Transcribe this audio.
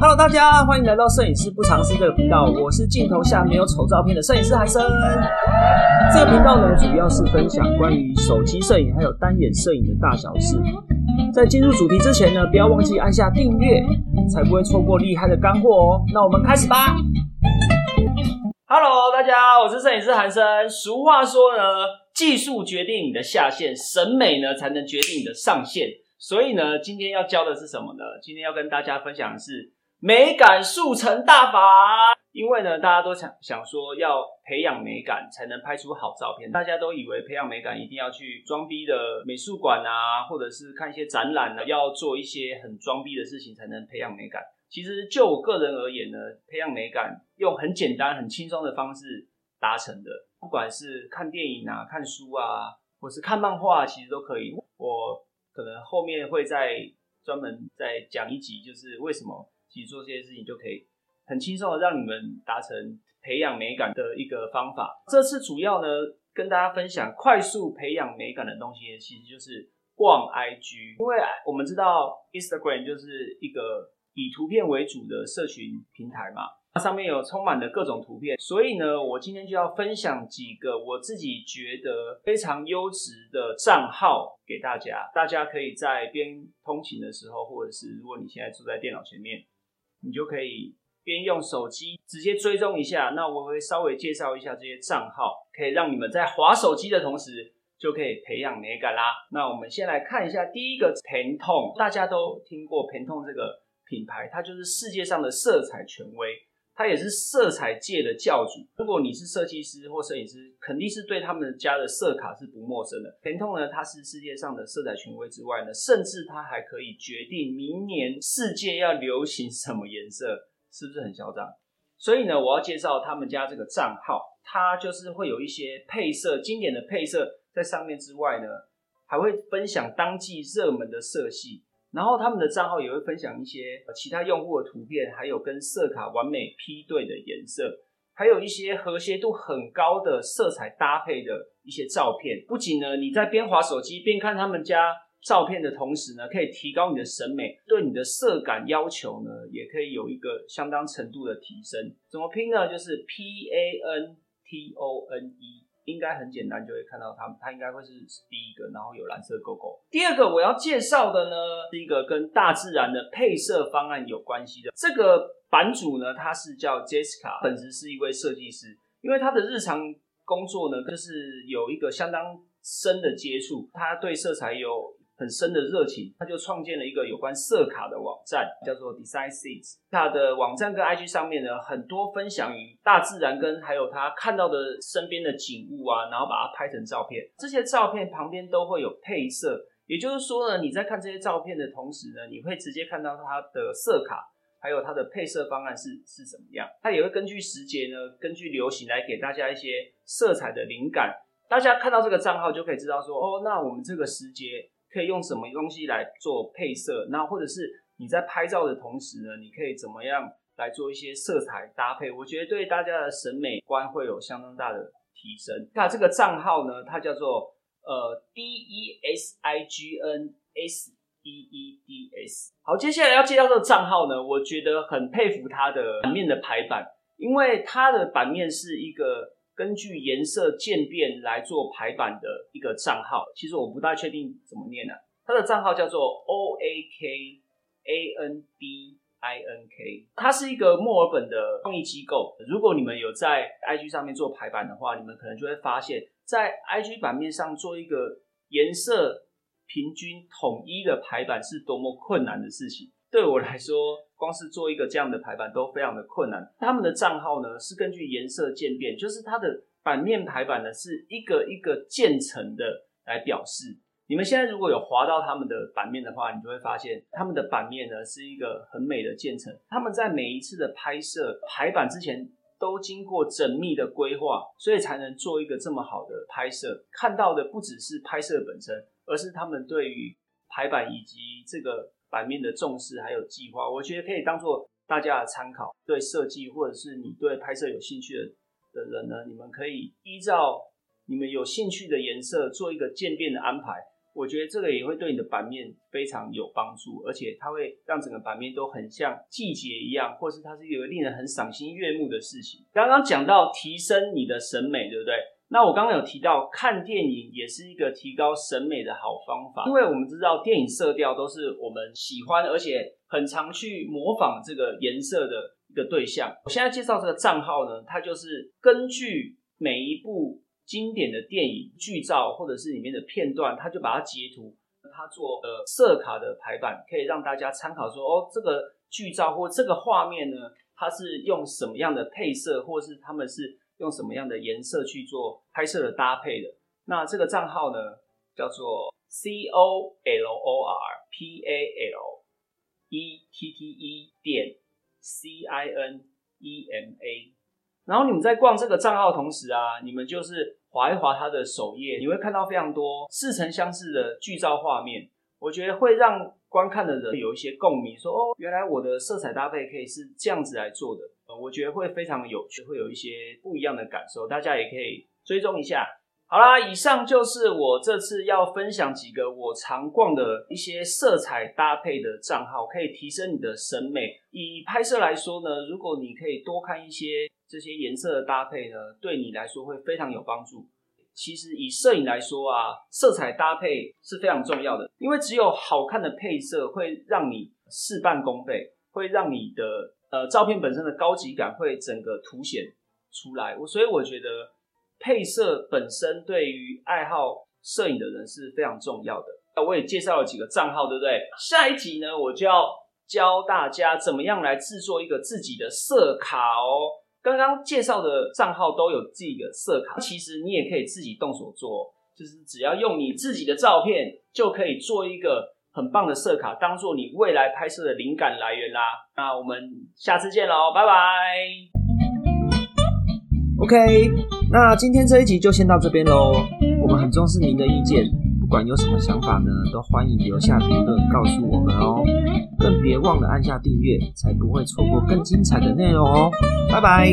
Hello，大家欢迎来到摄影师不尝试这个频道，我是镜头下没有丑照片的摄影师韩生。这个频道呢，主要是分享关于手机摄影还有单眼摄影的大小事。在进入主题之前呢，不要忘记按下订阅，才不会错过厉害的干货哦。那我们开始吧。Hello，大家，我是摄影师韩生。俗话说呢，技术决定你的下限，审美呢才能决定你的上限。所以呢，今天要教的是什么呢？今天要跟大家分享的是美感速成大法。因为呢，大家都想想说要培养美感才能拍出好照片，大家都以为培养美感一定要去装逼的美术馆啊，或者是看一些展览呢，要做一些很装逼的事情才能培养美感。其实就我个人而言呢，培养美感用很简单、很轻松的方式达成的，不管是看电影啊、看书啊，或是看漫画，其实都可以。我可能后面会再专门再讲一集，就是为什么做这些事情就可以很轻松的让你们达成培养美感的一个方法。这次主要呢跟大家分享快速培养美感的东西，其实就是逛 IG，因为我们知道 Instagram 就是一个。以图片为主的社群平台嘛，它上面有充满了各种图片，所以呢，我今天就要分享几个我自己觉得非常优质的账号给大家。大家可以在边通勤的时候，或者是如果你现在坐在电脑前面，你就可以边用手机直接追踪一下。那我会稍微介绍一下这些账号，可以让你们在划手机的同时就可以培养美感啦。那我们先来看一下第一个 Penton，大家都听过 Penton 这个。品牌，它就是世界上的色彩权威，它也是色彩界的教主。如果你是设计师或摄影师，肯定是对他们家的色卡是不陌生的。甜痛呢，它是世界上的色彩权威之外呢，甚至它还可以决定明年世界要流行什么颜色，是不是很嚣张？所以呢，我要介绍他们家这个账号，它就是会有一些配色经典的配色在上面之外呢，还会分享当季热门的色系。然后他们的账号也会分享一些其他用户的图片，还有跟色卡完美匹对的颜色，还有一些和谐度很高的色彩搭配的一些照片。不仅呢，你在边滑手机边看他们家照片的同时呢，可以提高你的审美，对你的色感要求呢，也可以有一个相当程度的提升。怎么拼呢？就是 P A N T O N E。应该很简单，就会看到它，它应该会是第一个，然后有蓝色勾勾。第二个我要介绍的呢，是一个跟大自然的配色方案有关系的。这个版主呢，他是叫 Jessica，本职是一位设计师，因为他的日常工作呢，就是有一个相当深的接触，他对色彩有。很深的热情，他就创建了一个有关色卡的网站，叫做 Design Seeds。他的网站跟 IG 上面呢，很多分享于大自然跟还有他看到的身边的景物啊，然后把它拍成照片。这些照片旁边都会有配色，也就是说呢，你在看这些照片的同时呢，你会直接看到它的色卡，还有它的配色方案是是怎么样。它也会根据时节呢，根据流行来给大家一些色彩的灵感。大家看到这个账号就可以知道说，哦，那我们这个时节。可以用什么东西来做配色？那或者是你在拍照的同时呢，你可以怎么样来做一些色彩搭配？我觉得对大家的审美观会有相当大的提升。那这个账号呢，它叫做呃 D E S I G N S E E D S。好，接下来要介绍这个账号呢，我觉得很佩服它的版面的排版，因为它的版面是一个。根据颜色渐变来做排版的一个账号，其实我不大确定怎么念呢。它的账号叫做 O A K A N D I N K，它是一个墨尔本的创意机构。如果你们有在 IG 上面做排版的话，你们可能就会发现，在 IG 版面上做一个颜色平均统一的排版是多么困难的事情。对我来说。光是做一个这样的排版都非常的困难。他们的账号呢是根据颜色渐变，就是它的版面排版呢是一个一个渐层的来表示。你们现在如果有滑到他们的版面的话，你就会发现他们的版面呢是一个很美的渐层。他们在每一次的拍摄排版之前都经过缜密的规划，所以才能做一个这么好的拍摄。看到的不只是拍摄本身，而是他们对于排版以及这个。版面的重视还有计划，我觉得可以当做大家的参考。对设计或者是你对拍摄有兴趣的的人呢，你们可以依照你们有兴趣的颜色做一个渐变的安排。我觉得这个也会对你的版面非常有帮助，而且它会让整个版面都很像季节一样，或是它是一个令人很赏心悦目的事情。刚刚讲到提升你的审美，对不对？那我刚刚有提到看电影也是一个提高审美的好方法，因为我们知道电影色调都是我们喜欢，而且很常去模仿这个颜色的一个对象。我现在介绍这个账号呢，它就是根据每一部。经典的电影剧照或者是里面的片段，他就把它截图，他做呃色卡的排版，可以让大家参考说，哦，这个剧照或这个画面呢，它是用什么样的配色，或是他们是用什么样的颜色去做拍摄的搭配的。那这个账号呢，叫做 C O L O R P A L E T T E 点 C I N E M A。然后你们在逛这个账号同时啊，你们就是划一划它的首页，你会看到非常多似曾相识的剧照画面。我觉得会让观看的人有一些共鸣，说哦，原来我的色彩搭配可以是这样子来做的。我觉得会非常有趣，会有一些不一样的感受。大家也可以追踪一下。好啦，以上就是我这次要分享几个我常逛的一些色彩搭配的账号，可以提升你的审美。以拍摄来说呢，如果你可以多看一些这些颜色的搭配呢，对你来说会非常有帮助。其实以摄影来说啊，色彩搭配是非常重要的，因为只有好看的配色会让你事半功倍，会让你的呃照片本身的高级感会整个凸显出来。我所以我觉得。配色本身对于爱好摄影的人是非常重要的。那我也介绍了几个账号，对不对？下一集呢，我就要教大家怎么样来制作一个自己的色卡哦。刚刚介绍的账号都有自己的色卡，其实你也可以自己动手做，就是只要用你自己的照片，就可以做一个很棒的色卡，当做你未来拍摄的灵感来源啦。那我们下次见喽，拜拜。OK，那今天这一集就先到这边喽。我们很重视您的意见，不管有什么想法呢，都欢迎留下评论告诉我们哦。更别忘了按下订阅，才不会错过更精彩的内容哦。拜拜。